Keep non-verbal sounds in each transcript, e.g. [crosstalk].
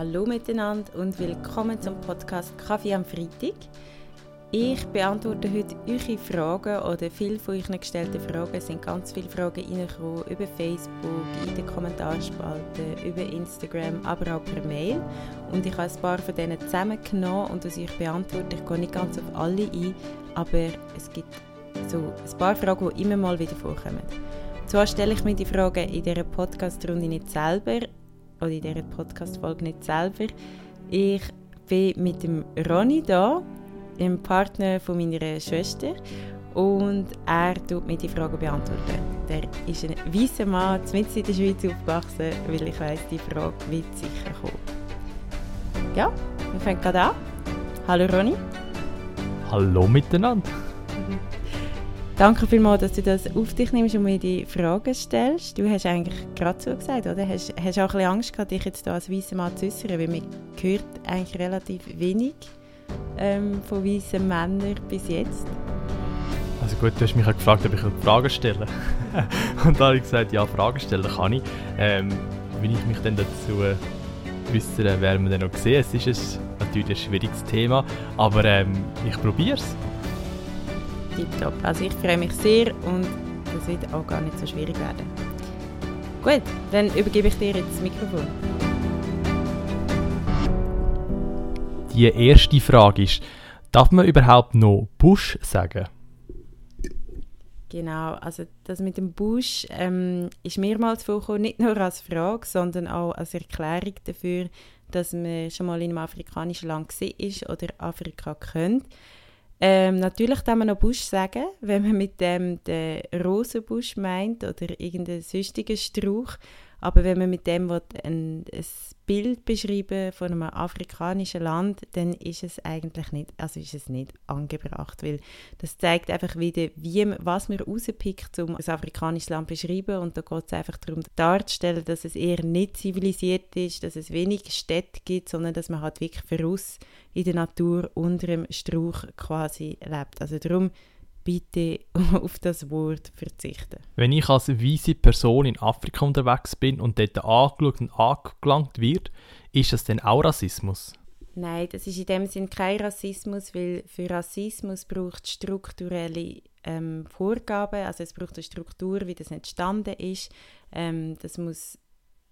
Hallo miteinander und willkommen zum Podcast Kaffee am Freitag. Ich beantworte heute eure Fragen oder viele von euch gestellten Fragen. Es sind ganz viele Fragen reingekommen über Facebook, in den Kommentarspalten, über Instagram, aber auch per Mail. Und ich habe ein paar von denen zusammengenommen und das ich beantworte. Ich gehe nicht ganz auf alle ein, aber es gibt so ein paar Fragen, die immer mal wieder vorkommen. Zwar stelle ich mir die Fragen in dieser Podcast-Runde nicht selber oder in dieser Podcast-Folge nicht selber. Ich bin mit dem Ronny da dem Partner von meiner Schwester und er tut mir die Fragen beantworten. Der ist ein weißer Mann, mitten in der Schweiz aufgewachsen, weil ich weiß, die Frage wird sicher kommen. Ja, wir fangen gerade an. Hallo Ronny. Hallo miteinander. Danke vielmals, dass du das auf dich nimmst und mir die Fragen stellst. Du hast eigentlich gerade so gesagt, oder? Hast, hast auch ein Angst gehabt, dich jetzt hier als weißer Mann zu äußern, weil man hört eigentlich relativ wenig ähm, von weißen Männern bis jetzt? Also gut, du hast mich gefragt, ob ich Fragen stellen [laughs] Und da habe ich gesagt, ja, Fragen stellen kann ich. Ähm, wie ich mich dann dazu äußere, werden wir dann noch sehen. Es ist ein, natürlich ein schwieriges Thema, aber ähm, ich probiere es. Tipptopp. Also ich freue mich sehr und das wird auch gar nicht so schwierig werden. Gut, dann übergebe ich dir jetzt das Mikrofon. Die erste Frage ist, darf man überhaupt noch Bush sagen? Genau, also das mit dem Bush ähm, ist mehrmals vorgekommen, nicht nur als Frage, sondern auch als Erklärung dafür, dass man schon mal in einem afrikanischen Land war oder Afrika kennt. Ähm, natürlich kann man noch Busch sagen, wenn man mit dem den Rosenbusch meint oder irgendeinen sonstigen Strauch. Aber wenn man mit dem ein, ein Bild beschreiben von einem afrikanischen Land, dann ist es eigentlich nicht, also ist es nicht angebracht, weil das zeigt einfach wieder, wie, was man rauspickt, um ein afrikanisches Land zu beschreiben. Und da geht es einfach darum, darzustellen, dass es eher nicht zivilisiert ist, dass es wenig Städte gibt, sondern dass man halt wirklich voraus in der Natur unter dem Strauch quasi lebt. Also darum bitte [laughs] auf das Wort verzichten. Wenn ich als weiße Person in Afrika unterwegs bin und dort angeschaut und angelangt wird, ist das denn auch Rassismus? Nein, das ist in dem Sinn kein Rassismus, weil für Rassismus braucht es strukturelle ähm, Vorgaben, also es braucht eine Struktur, wie das entstanden ist. Ähm, das muss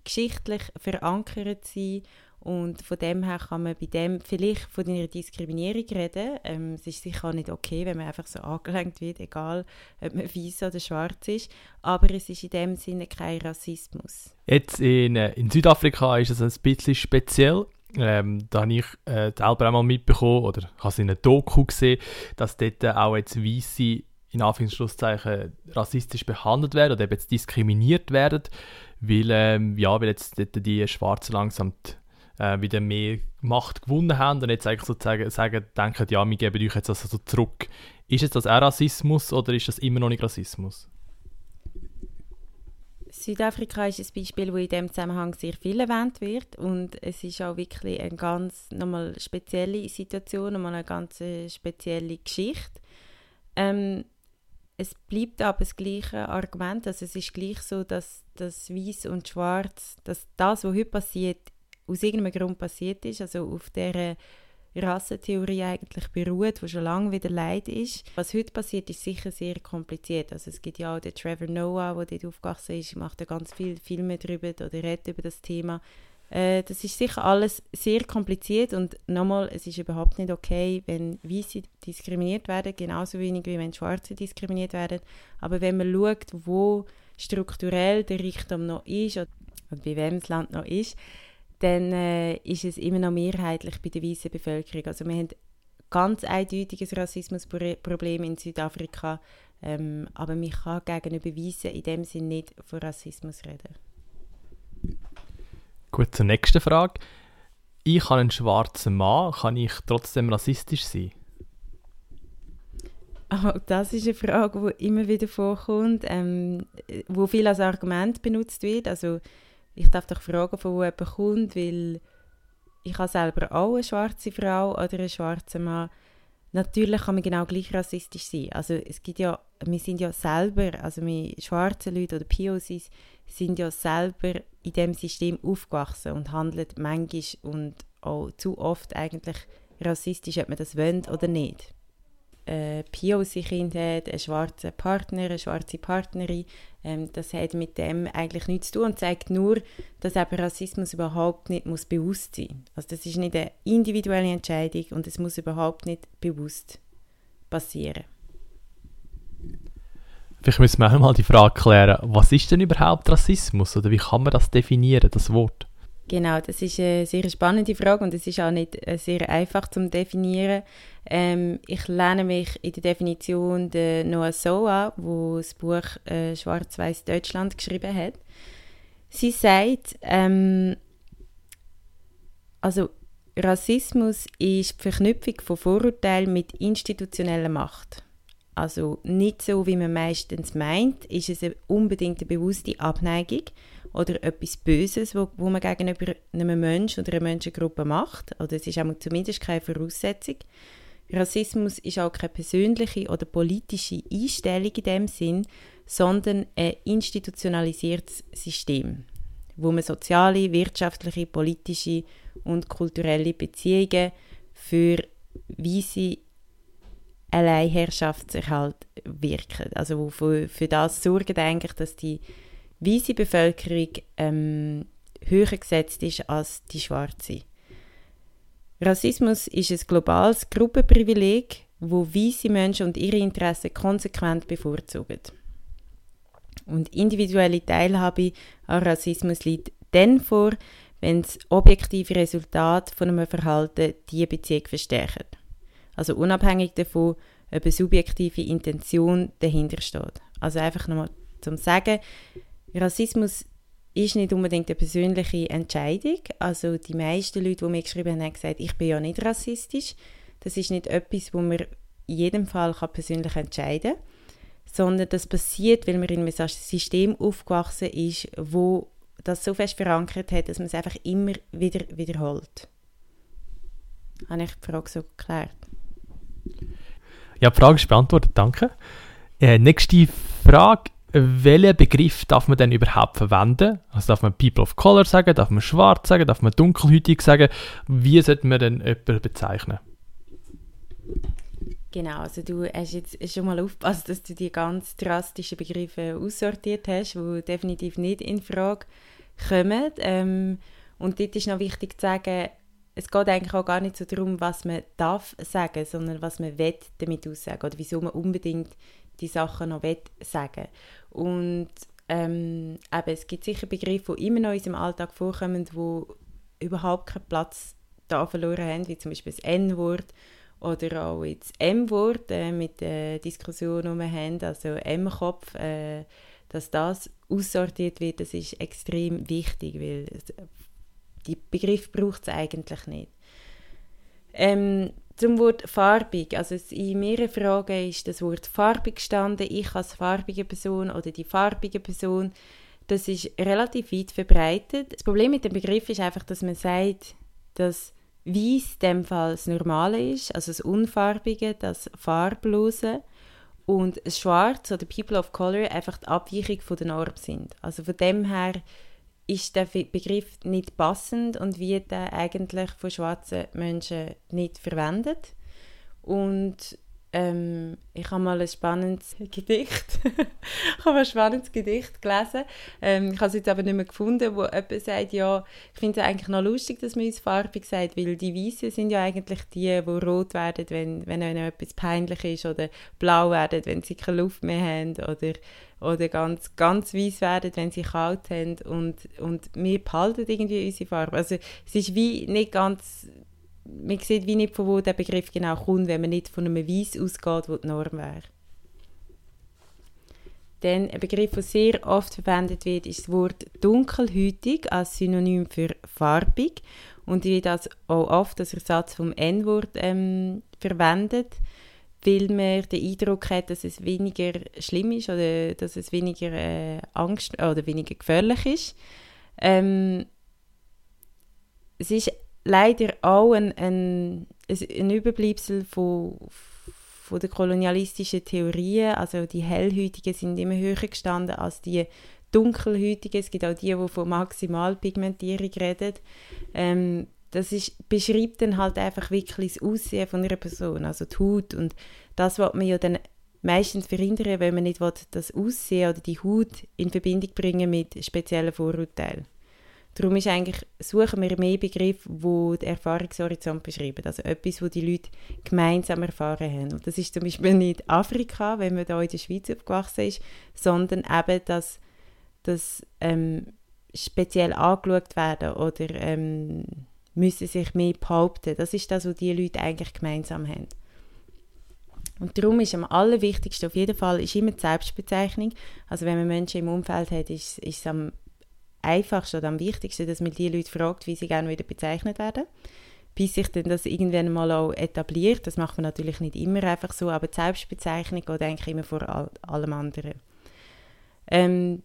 geschichtlich verankert sein und von dem her kann man bei dem vielleicht von einer Diskriminierung reden. Ähm, es ist sicher auch nicht okay, wenn man einfach so angelenkt wird, egal ob man weiß oder schwarz ist. Aber es ist in dem Sinne kein Rassismus. Jetzt in, äh, in Südafrika ist es ein bisschen speziell. Ähm, da habe ich äh, selber einmal mitbekommen, oder habe es in einer Doku gesehen, dass dort auch jetzt Weisse in Anführungszeichen rassistisch behandelt werden oder eben jetzt diskriminiert werden, weil, ähm, ja, weil jetzt dort die Schwarzen langsam die äh, wieder mehr Macht gewonnen haben und jetzt eigentlich sozusagen sagen, denken, ja, wir geben euch jetzt also so zurück. Ist jetzt das auch Rassismus oder ist das immer noch nicht Rassismus? Südafrika ist ein Beispiel, das in diesem Zusammenhang sehr viel erwähnt wird und es ist auch wirklich eine ganz nochmal spezielle Situation, nochmal eine ganz äh, spezielle Geschichte. Ähm, es bleibt aber das gleiche Argument, also es ist gleich so, dass das Weiß und Schwarz, dass das, was heute passiert, aus irgendeinem Grund passiert ist, also auf der Rassentheorie eigentlich beruht, die schon lange wieder leid ist. Was heute passiert, ist sicher sehr kompliziert. Also es gibt ja auch den Trevor Noah, der dort aufgewachsen ist, macht ja ganz viele Filme darüber oder redet über das Thema. Äh, das ist sicher alles sehr kompliziert und nochmal, es ist überhaupt nicht okay, wenn Weiße diskriminiert werden, genauso wenig wie wenn Schwarze diskriminiert werden. Aber wenn man schaut, wo strukturell der Reichtum noch ist oder bei wem das Land noch ist, dann äh, ist es immer noch mehrheitlich bei der weißen Bevölkerung. Also wir haben ganz eindeutiges Rassismusproblem in Südafrika, ähm, aber man kann gegenüber Weißen in dem Sinne nicht von Rassismus reden. Gut, zur nächsten Frage. Ich habe einen schwarzen Mann, kann ich trotzdem rassistisch sein? Oh, das ist eine Frage, die immer wieder vorkommt, ähm, wo viel als Argument benutzt wird. Also ich darf doch fragen, von wo jemand kommt, weil ich habe selber auch eine schwarze Frau oder einen schwarzen Mann. natürlich kann man genau gleich rassistisch sein. Also es gibt ja, wir sind ja selber, also wir schwarze Leute oder POCs sind ja selber in dem System aufgewachsen und handeln manchmal und auch zu oft eigentlich rassistisch, ob man das will oder nicht. Ein POC-Kind hat, einen schwarzen Partner, eine schwarze Partnerin, ähm, das hat mit dem eigentlich nichts zu tun und zeigt nur, dass eben Rassismus überhaupt nicht muss bewusst sein muss. Also das ist nicht eine individuelle Entscheidung und es muss überhaupt nicht bewusst passieren. Vielleicht müssen wir auch mal die Frage klären, was ist denn überhaupt Rassismus oder wie kann man das definieren, das Wort? Genau, das ist eine sehr spannende Frage und es ist auch nicht äh, sehr einfach zu definieren. Ähm, ich lerne mich in der Definition der Noah Soa, wo das Buch äh, Schwarz-Weiß Deutschland geschrieben hat. Sie sagt, ähm, also Rassismus ist die Verknüpfung von Vorurteilen mit institutioneller Macht. Also nicht so, wie man meistens meint, ist es unbedingt eine bewusste Abneigung oder etwas Böses, wo, wo man gegenüber einem Menschen oder einer Menschengruppe macht. Oder es ist auch zumindest keine Voraussetzung. Rassismus ist auch keine persönliche oder politische Einstellung in dem Sinn, sondern ein institutionalisiertes System, wo man soziale, wirtschaftliche, politische und kulturelle Beziehungen für weise Alleinherrschaftserhalt wirken. Also wo für, für das sorgen eigentlich, dass die weiße Bevölkerung ähm, höher gesetzt ist als die schwarze. Rassismus ist ein globales Gruppenprivileg, wo weiße Menschen und ihre Interessen konsequent bevorzugen. Und individuelle Teilhabe an Rassismus liegt dann vor, wenn das objektive Resultat von einem Verhalten diese Beziehung verstärkt. Also unabhängig davon, ob eine subjektive Intention dahinter steht. Also einfach nochmal zum Sagen, Rassismus ist nicht unbedingt eine persönliche Entscheidung. Also die meisten Leute, die mir geschrieben haben, haben gesagt, ich bin ja nicht rassistisch. Das ist nicht etwas, wo man in jedem Fall persönlich entscheiden kann, sondern das passiert, weil man in einem System aufgewachsen ist, wo das so fest verankert hat, dass man es einfach immer wieder wiederholt. Habe ich die Frage so geklärt? Ja, die Frage ist beantwortet, danke. Äh, nächste Frage welchen Begriff darf man denn überhaupt verwenden? Also darf man People of Color sagen, darf man schwarz sagen, darf man dunkelhütig sagen? Wie sollte man denn jemanden bezeichnen? Genau, also du hast jetzt schon mal aufgepasst, dass du die ganz drastischen Begriffe aussortiert hast, die definitiv nicht in Frage kommen. Ähm, und dort ist noch wichtig zu sagen, es geht eigentlich auch gar nicht so darum, was man darf sagen, sondern was man damit aussagen oder wieso man unbedingt die Sachen noch will sagen Und ähm, eben, es gibt sicher Begriffe, die immer noch in unserem Alltag vorkommen, die überhaupt keinen Platz da verloren haben, wie zum Beispiel das N-Wort oder auch das M-Wort äh, mit der Diskussion, die wir haben, also M-Kopf, äh, dass das aussortiert wird, das ist extrem wichtig, weil die Begriff braucht es eigentlich nicht. Ähm, zum Wort farbig. Also in mehreren Fragen ist das Wort farbig gestanden. Ich als farbige Person oder die farbige Person. Das ist relativ weit verbreitet. Das Problem mit dem Begriff ist einfach, dass man sagt, dass Weiß in dem Fall das Normale ist, also das Unfarbige, das Farblose und Schwarz oder People of Color einfach die Abweichung von der Norm sind. Also von dem her ist der Begriff nicht passend und wird eigentlich von schwarzen Menschen nicht verwendet. Und ähm, ich habe mal ein spannendes [laughs] Gedicht, ich habe ein spannendes Gedicht gelesen. Ähm, ich habe es jetzt aber nicht mehr gefunden, wo jemand sagt, ja, ich finde es eigentlich noch lustig, dass man uns farbig sagt, weil die Weißen sind ja eigentlich die, die rot werden, wenn, wenn ihnen etwas peinlich ist oder blau werden, wenn sie keine Luft mehr haben oder oder ganz, ganz weiß werden, wenn sie kalt haben und, und wir behalten irgendwie unsere Farbe. Also es ist wie nicht ganz, man sieht wie nicht, von wo der Begriff genau kommt, wenn man nicht von einem Weiß ausgeht, wo die Norm wäre. Dann ein Begriff, der sehr oft verwendet wird, ist das Wort dunkelhütig als Synonym für farbig und wird das auch oft als Ersatz vom N-Wort ähm, verwendet weil man den Eindruck hat, dass es weniger schlimm ist oder dass es weniger äh, Angst oder weniger gefährlich ist. Ähm, es ist leider auch ein, ein, ein Überbleibsel von, von der kolonialistischen Theorien. Also die Hellhäutigen sind immer höher gestanden als die Dunkelhäutigen. Es gibt auch die, die von Maximalpigmentierung reden. Ähm, das ist, beschreibt dann halt einfach wirklich das Aussehen von einer Person, also die Haut. Und das was man ja dann meistens verhindern, wenn man nicht will, das Aussehen oder die Haut in Verbindung bringen mit speziellen Vorurteilen. Darum ist eigentlich, suchen wir mehr Begriffe, die den Erfahrungshorizont beschreiben. Also etwas, wo die Leute gemeinsam erfahren haben. Und das ist zum Beispiel nicht Afrika, wenn man da in der Schweiz aufgewachsen ist, sondern eben, dass, dass ähm, speziell angeschaut werden oder ähm, müssen sich mehr behaupten. Das ist das, was die Leute eigentlich gemeinsam haben. Und darum ist am allerwichtigsten auf jeden Fall ist immer die Selbstbezeichnung. Also wenn man Menschen im Umfeld hat, ist, ist es am einfachsten oder am wichtigsten, dass man die Leute fragt, wie sie gerne wieder bezeichnet werden. Bis sich dann das irgendwann mal auch etabliert. Das macht man natürlich nicht immer einfach so, aber die Selbstbezeichnung geht eigentlich immer vor all, allem anderen. Ähm,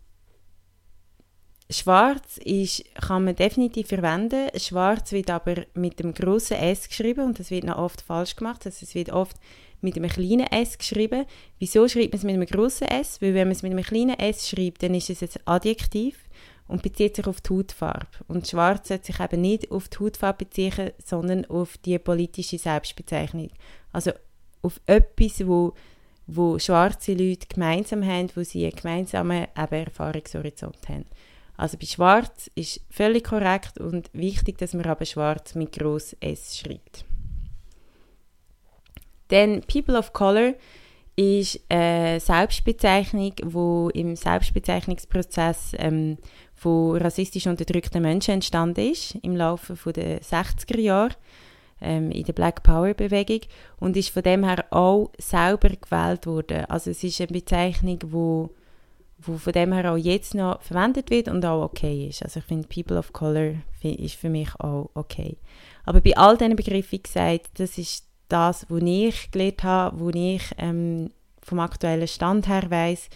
Schwarz ist, kann man definitiv verwenden. Schwarz wird aber mit dem großen S geschrieben und das wird noch oft falsch gemacht. Also es wird oft mit einem kleinen S geschrieben. Wieso schreibt man es mit einem großen S? Weil wenn man es mit einem kleinen S schreibt, dann ist es ein Adjektiv und bezieht sich auf die Hautfarbe. Und Schwarz sollte sich eben nicht auf die Hautfarbe beziehen, sondern auf die politische Selbstbezeichnung. Also auf etwas, wo, wo schwarze Leute gemeinsam haben, wo sie einen gemeinsamen Erfahrungshorizont haben. Also bei Schwarz ist völlig korrekt und wichtig, dass man aber Schwarz mit groß S schreibt. Dann People of Color ist eine Selbstbezeichnung, wo im Selbstbezeichnungsprozess ähm, von rassistisch unterdrückten Menschen entstanden ist im Laufe der 60er Jahre ähm, in der Black Power Bewegung und ist von dem her auch selber gewählt worden. Also es ist eine Bezeichnung, wo wo von dem her auch jetzt noch verwendet wird und auch okay ist. Also ich finde People of Color ist für mich auch okay. Aber bei all diesen Begriffen wie gesagt, das ist das, was ich gelernt habe, wo ich ähm, vom aktuellen Stand her weiss,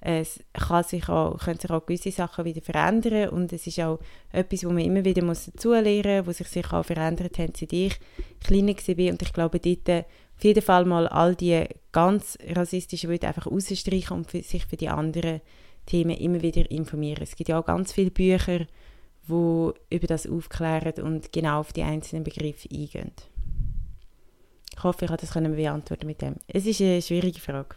es kann sich auch, können sich auch gewisse Sachen wieder verändern und es ist auch etwas, wo man immer wieder muss dazulernen muss, wo sich sich auch verändert hat, seit ich kleiner war und ich glaube, dort auf jeden Fall mal all die ganz rassistischen Wörter einfach rausstreichen und für, sich für die anderen Themen immer wieder informieren. Es gibt ja auch ganz viele Bücher, die über das aufklären und genau auf die einzelnen Begriffe eingehen. Ich hoffe, ich habe das können beantworten mit dem. Es ist eine schwierige Frage.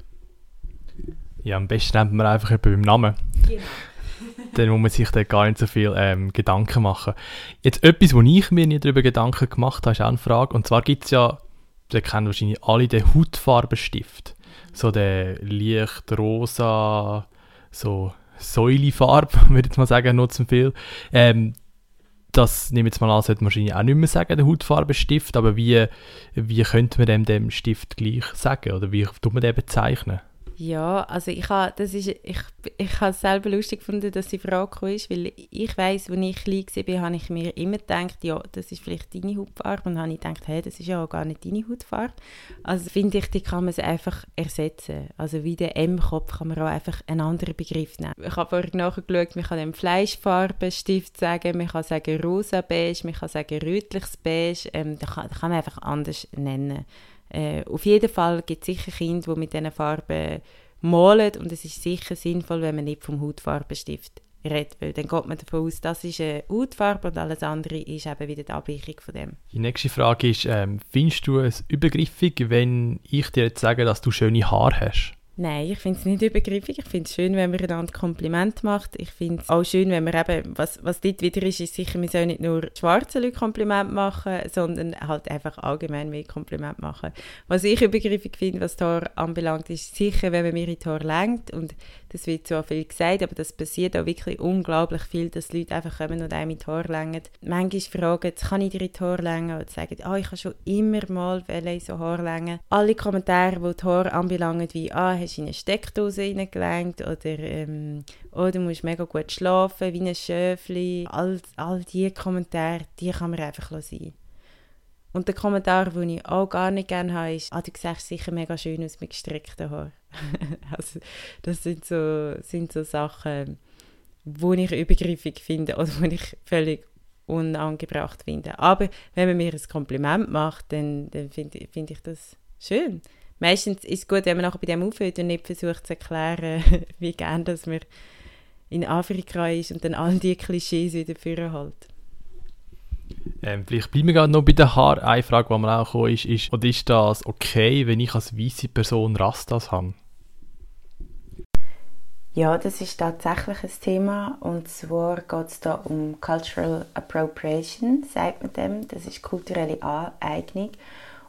Ja, am besten nennt man einfach beim Namen. Genau. [laughs] dann muss man sich da gar nicht so viel ähm, Gedanken machen. Jetzt etwas, wo ich mir nicht darüber Gedanken gemacht habe, ist auch eine Frage. Und zwar gibt es ja, ihr kennt wahrscheinlich alle den Hautfarbenstift. So der leicht rosa, so Säulefarbe, [laughs] würde ich mal sagen, nutzen viel. Ähm, das nehme ich jetzt mal an, sollte man wahrscheinlich auch nicht mehr sagen, der Hautfarbenstift, aber wie, wie könnte man dem, dem Stift gleich sagen oder wie tut man den bezeichnen? Ja, also ich habe das ist, ich, ich habe es selber lustig gefunden, dass die Frage ist, weil ich weiß, als ich klein war, habe ich mir immer gedacht, ja, das ist vielleicht deine Hautfarbe und habe ich gedacht, hey, das ist ja auch gar nicht deine Hautfarbe. Also finde ich, die kann man einfach ersetzen. Also wie der M-Kopf kann man auch einfach einen anderen Begriff nehmen. Ich habe vorhin nachgeschaut, man kann dem Fleischfarbenstift sagen, man kann sagen rosa beige, man kann sagen rötliches beige, ähm, das, kann, das kann man einfach anders nennen. Äh, auf jeden Fall gibt es sicher Kinder, die mit diesen Farben malen und es ist sicher sinnvoll, wenn man nicht vom Hautfarbenstift redet, weil dann geht man davon aus, das ist eine Hautfarbe und alles andere ist eben wieder die Abweichung von dem. Die nächste Frage ist, ähm, findest du es übergriffig, wenn ich dir jetzt sage, dass du schöne Haare hast? Nein, ich finde es nicht übergriffig. Ich finde es schön, wenn man einander Kompliment macht. Ich finde es auch schön, wenn man eben, was, was dort wieder ist, ist sicher, man soll nicht nur schwarzen Leuten Kompliment machen, sondern halt einfach allgemein mehr Kompliment machen. Was ich übergriffig finde, was Tor anbelangt, ist sicher, wenn man mir in Tor lenkt und das wird zwar viel gesagt, aber das passiert auch wirklich unglaublich viel, dass Leute einfach kommen und einem in Tor lenken. Manchmal fragen, kann ich dir in Tor lenken? Oder sagen, ah, ich habe schon immer mal in so Haar lenken. Alle Kommentare, die Tor anbelangen, wie, ah, hast du in eine Steckdose reingelenkt oder ähm, oh, du musst mega gut schlafen, wie ein Schöfli. All, all diese Kommentare, die kann man einfach sein. Und der Kommentar, den ich auch gar nicht gerne habe, ist, ah, du siehst sicher mega schön aus mit gestreckten Haaren. [laughs] also, das sind so, sind so Sachen, die ich übergriffig finde oder die ich völlig unangebracht finden. Aber wenn man mir ein Kompliment macht, dann, dann finde find ich das schön. Meistens ist es gut, wenn man nachher bei dem aufhört und nicht versucht zu erklären, [laughs] wie gern dass man in Afrika ist und dann all die Klischees wieder führen halt. Ähm, vielleicht bleiben wir gerade noch bei den Haaren. Eine Frage, die mir auch gekommen ist, ist, oder ist das okay, wenn ich als weiße Person Rastas habe? Ja, das ist tatsächlich ein Thema und zwar geht es da um Cultural Appropriation, sagt man dem. Das ist kulturelle Aneignung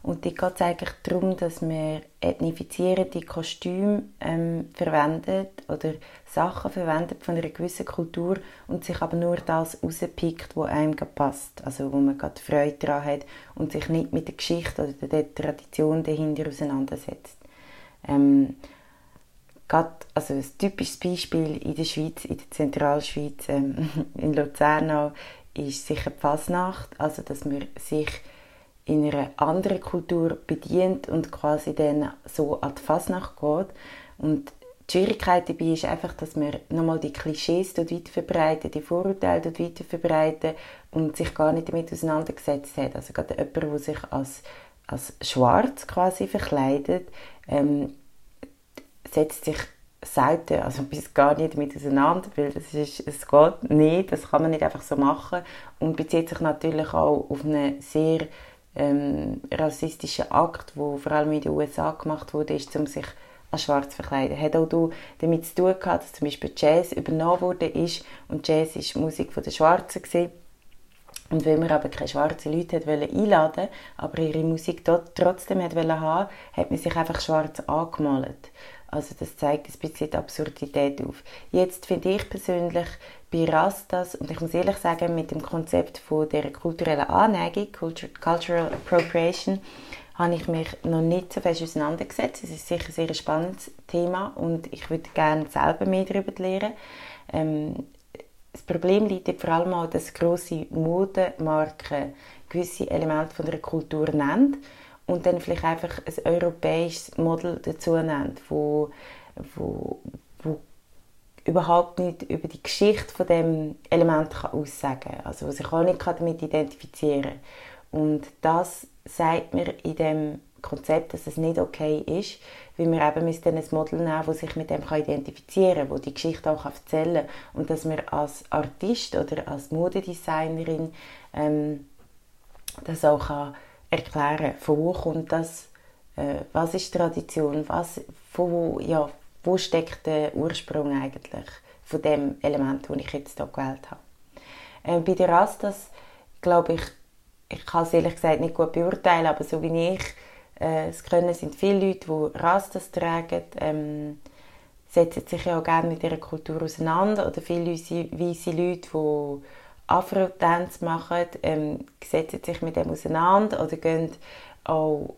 und dort geht es eigentlich darum, dass man ethnifizierende Kostüme ähm, verwendet oder Sachen verwendet von einer gewissen Kultur und sich aber nur das rauspickt, was einem passt. Also wo man gerade Freude daran hat und sich nicht mit der Geschichte oder der Tradition dahinter auseinandersetzt. Ähm, Gerade, also ein typisches Beispiel in der Schweiz, in der Zentralschweiz, ähm, [laughs] in Luzern ist sicher die Fasnacht, also dass man sich in einer anderen Kultur bedient und quasi dann so an die Fasnacht geht. Und die Schwierigkeit dabei ist einfach, dass man nochmal die Klischees dort weiter verbreitet, die Vorurteile dort weiter verbreitet und sich gar nicht damit auseinandergesetzt hat. Also gerade jemand, der sich als, als schwarz quasi verkleidet, ähm, setzt sich selten, also [laughs] bis gar nicht damit auseinander, weil das ist, es geht nicht, das kann man nicht einfach so machen und bezieht sich natürlich auch auf einen sehr ähm, rassistischen Akt, wo vor allem in den USA gemacht wurde, ist, um sich als schwarz zu verkleiden. Hat auch damit zu tun gehabt, dass zum Beispiel Jazz übernommen wurde ist und Jazz ist Musik von den Schwarzen gewesen. Und weil man aber keine schwarzen Leute hat einladen aber ihre Musik dort trotzdem hat haben hat man sich einfach schwarz angemalt. Also das zeigt ein bisschen die Absurdität auf. Jetzt finde ich persönlich bei Rastas, und ich muss ehrlich sagen, mit dem Konzept von der kulturellen Anneigung, Cultural Appropriation, habe ich mich noch nicht so fest auseinandergesetzt. Es ist sicher ein sehr spannendes Thema und ich würde gerne selber mehr darüber lernen. Ähm, das Problem liegt vor allem auch, dass grosse Modemarken gewisse Elemente von der Kultur nennen und dann vielleicht einfach ein europäisches Model dazu nennt, wo, wo, wo überhaupt nicht über die Geschichte von dem Element kann aussagen kann, also wo sich auch nicht damit identifizieren kann. Und das sagt mir in dem Konzept, dass es nicht okay ist, weil wir eben ein Model nehmen, das sich mit dem kann identifizieren kann, das die Geschichte auch erzählen kann und dass wir als Artist oder als Modedesignerin ähm, das auch kann erklären, von wo kommt das, äh, was ist Tradition, was, wo, ja, wo steckt der Ursprung eigentlich von dem Element, das ich jetzt hier gewählt habe. Äh, bei den Rastas glaube ich, ich kann es ehrlich gesagt nicht gut beurteilen, aber so wie ich äh, es können, sind viele Leute, die Rastas tragen, ähm, setzen sich ja auch gerne mit ihrer Kultur auseinander oder viele weiße Leute, die Afro-Tanz machen, ähm, setzen sich mit dem auseinander oder gehen auch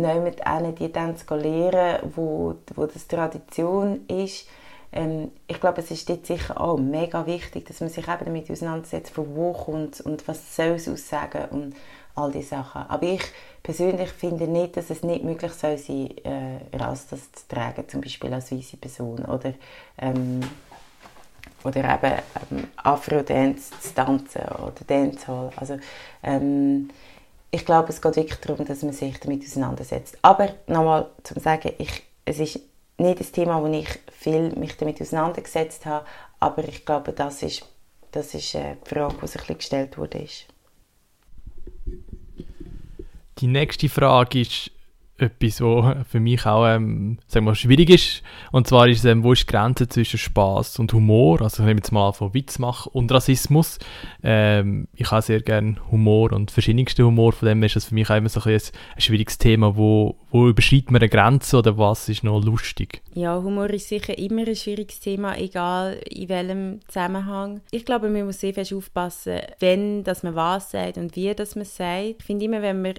mit einer die Tänze lernen, wo, wo das Tradition ist. Ähm, ich glaube, es ist jetzt sicher auch mega wichtig, dass man sich eben damit auseinandersetzt, von wo kommt und was soll es aussagen und all diese Sachen. Aber ich persönlich finde nicht, dass es nicht möglich soll sein, äh, Rastas zu tragen, zum Beispiel als weiße Person oder ähm, oder eben ähm, Afro-Dance zu tanzen oder Dancehall. Also, ähm, ich glaube, es geht wirklich darum, dass man sich damit auseinandersetzt. Aber nochmal zum sagen, ich, es ist nicht das Thema, wo ich viel mich damit auseinandergesetzt habe, aber ich glaube, das ist, das ist äh, die Frage, die sich gestellt wurde. Die nächste Frage ist, etwas, was für mich auch ähm, sagen wir, schwierig ist. Und zwar ist es, ähm, wo ist die Grenze zwischen Spaß und Humor? Also ich nehme jetzt mal von Witz machen und Rassismus. Ähm, ich habe sehr gerne Humor und verschiedenste Humor, von dem ist das für mich auch immer so ein, ein schwieriges Thema, wo, wo überschreitet man eine Grenze oder was ist noch lustig? Ja, Humor ist sicher immer ein schwieriges Thema, egal in welchem Zusammenhang. Ich glaube, man muss sehr fest aufpassen, wenn dass man was sagt und wie dass man sagt. Ich finde immer, wenn man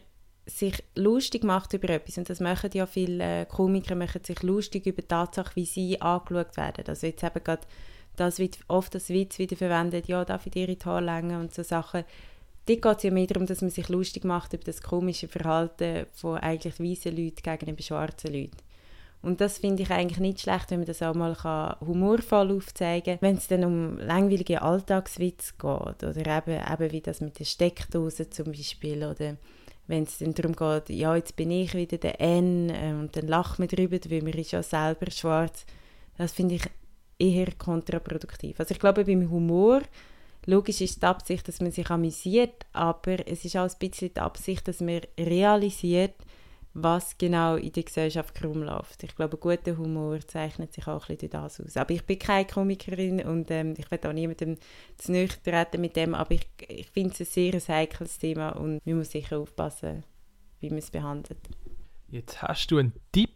sich lustig macht über etwas, und das machen ja viele Komiker, machen sich lustig über die Tatsache, wie sie angeschaut werden. Also jetzt eben gerade das wird oft das Witz wieder verwendet, ja, darf ich dir die Haare und so Sachen. Dort geht es ja mehr darum, dass man sich lustig macht über das komische Verhalten von eigentlich weißen Leuten gegenüber schwarzen Leuten. Und das finde ich eigentlich nicht schlecht, wenn man das auch mal kann humorvoll aufzeigen kann. Wenn es dann um langweilige Alltagswitze geht oder eben, eben wie das mit der Steckdose zum Beispiel oder wenn es dann darum geht, ja, jetzt bin ich wieder der N äh, und dann lacht man drüber, weil man ist ja selber schwarz. Das finde ich eher kontraproduktiv. Also ich glaube, beim Humor, logisch ist die Absicht, dass man sich amüsiert, aber es ist auch ein bisschen die Absicht, dass man realisiert, was genau in der Gesellschaft herumläuft. Ich glaube, guter Humor zeichnet sich auch ein bisschen durch das aus. Aber ich bin keine Komikerin und ähm, ich will auch niemandem zu treten mit dem, aber ich, ich finde es ein sehr heikles Thema und man muss sicher aufpassen, wie man es behandelt. Jetzt hast du einen Tipp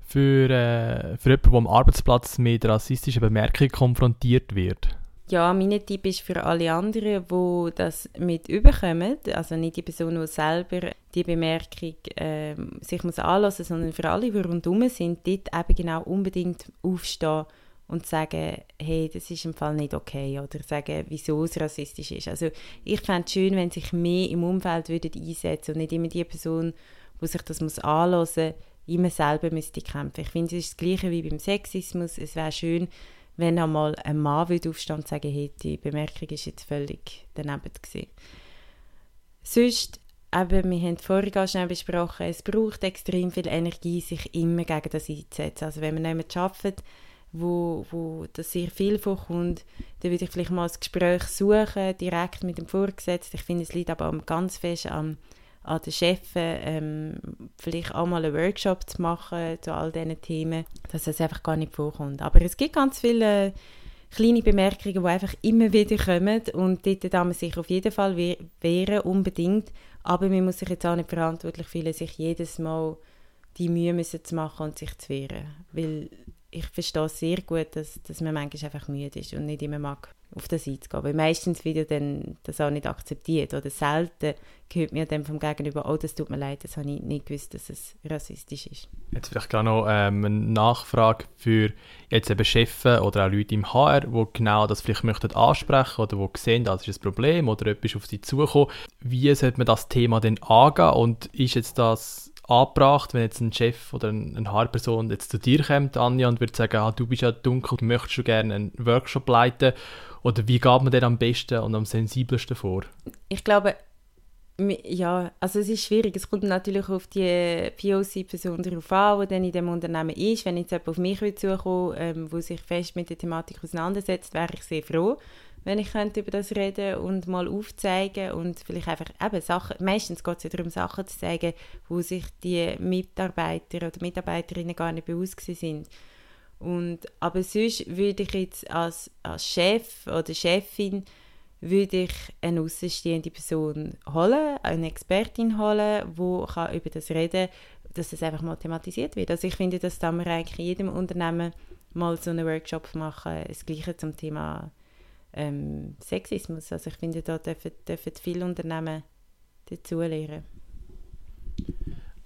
für, äh, für jemanden, der am Arbeitsplatz mit rassistischen Bemerkungen konfrontiert wird? Ja, mein Tipp ist für alle anderen, die das mit überkommen, also nicht die Person, die selber die Bemerkung äh, sich muss anlassen, sondern für alle, die rundherum sind, dort eben genau unbedingt aufstehen und sagen, hey, das ist im Fall nicht okay oder sagen, wieso es rassistisch ist. Also ich fände es schön, wenn sich mehr im Umfeld würden einsetzen und nicht immer die Person, die sich das muss anlassen muss, immer selber müsste kämpfen. Ich finde, es ist das Gleiche wie beim Sexismus. Es wäre schön, wenn einmal ein Mann würde aufstehen und sagen, hey, die Bemerkung ist jetzt völlig daneben gewesen. Sonst, eben, wir haben vorhin ganz schnell besprochen, es braucht extrem viel Energie, sich immer gegen das einzusetzen. Also wenn man jemanden arbeitet, wo, wo das sehr viel vorkommt, dann würde ich vielleicht mal ein Gespräch suchen, direkt mit dem Vorgesetzten. Ich finde, es liegt aber ganz fest am an den Chefs ähm, vielleicht auch mal einen Workshop zu machen zu all diesen Themen, dass es einfach gar nicht vorkommt. Aber es gibt ganz viele kleine Bemerkungen, die einfach immer wieder kommen und dort darf man sich auf jeden Fall wehren, unbedingt. Aber man muss sich jetzt auch nicht verantwortlich fühlen, sich jedes Mal die Mühe müssen zu machen und sich zu wehren. Weil ich verstehe sehr gut, dass, dass man manchmal einfach müde ist und nicht immer mag auf das einzugehen. Weil meistens wird dann das auch nicht akzeptiert. Oder selten gehört mir dann vom Gegenüber, oh, das tut mir leid, das habe ich nicht gewusst, dass es rassistisch ist. Jetzt vielleicht gerade noch ähm, eine Nachfrage für jetzt eben Chefs oder auch Leute im HR, die genau das vielleicht möchten ansprechen oder die sehen, das ist ein Problem oder etwas auf sie zukommen. Wie sollte man das Thema denn angehen und ist jetzt das angebracht, wenn jetzt ein Chef oder eine Haarperson jetzt zu dir kommt, Anja, und würde sagen, ah, du bist ja dunkel, du möchtest schon gerne einen Workshop leiten oder wie geht man denn am besten und am sensibelsten vor? Ich glaube, ja, also es ist schwierig. Es kommt natürlich auf die POC-Person darauf an, die dann in dem Unternehmen ist. Wenn jetzt jemand auf mich zukommt, ähm, wo sich fest mit der Thematik auseinandersetzt, wäre ich sehr froh, wenn ich könnte über das reden und mal aufzeigen und vielleicht einfach eben Sachen, meistens geht es ja darum, Sachen zu zeigen, wo sich die Mitarbeiter oder Mitarbeiterinnen gar nicht bewusst sind. Und, aber sonst würde ich jetzt als, als Chef oder Chefin würde ich eine außenstehende Person holen, eine Expertin holen, die kann über das reden dass das einfach mal thematisiert wird. Also ich finde, dass da wir eigentlich in jedem Unternehmen mal so einen Workshop machen, das Gleiche zum Thema ähm, Sexismus. Also ich finde, da dürfen, dürfen viele Unternehmen dazu lernen.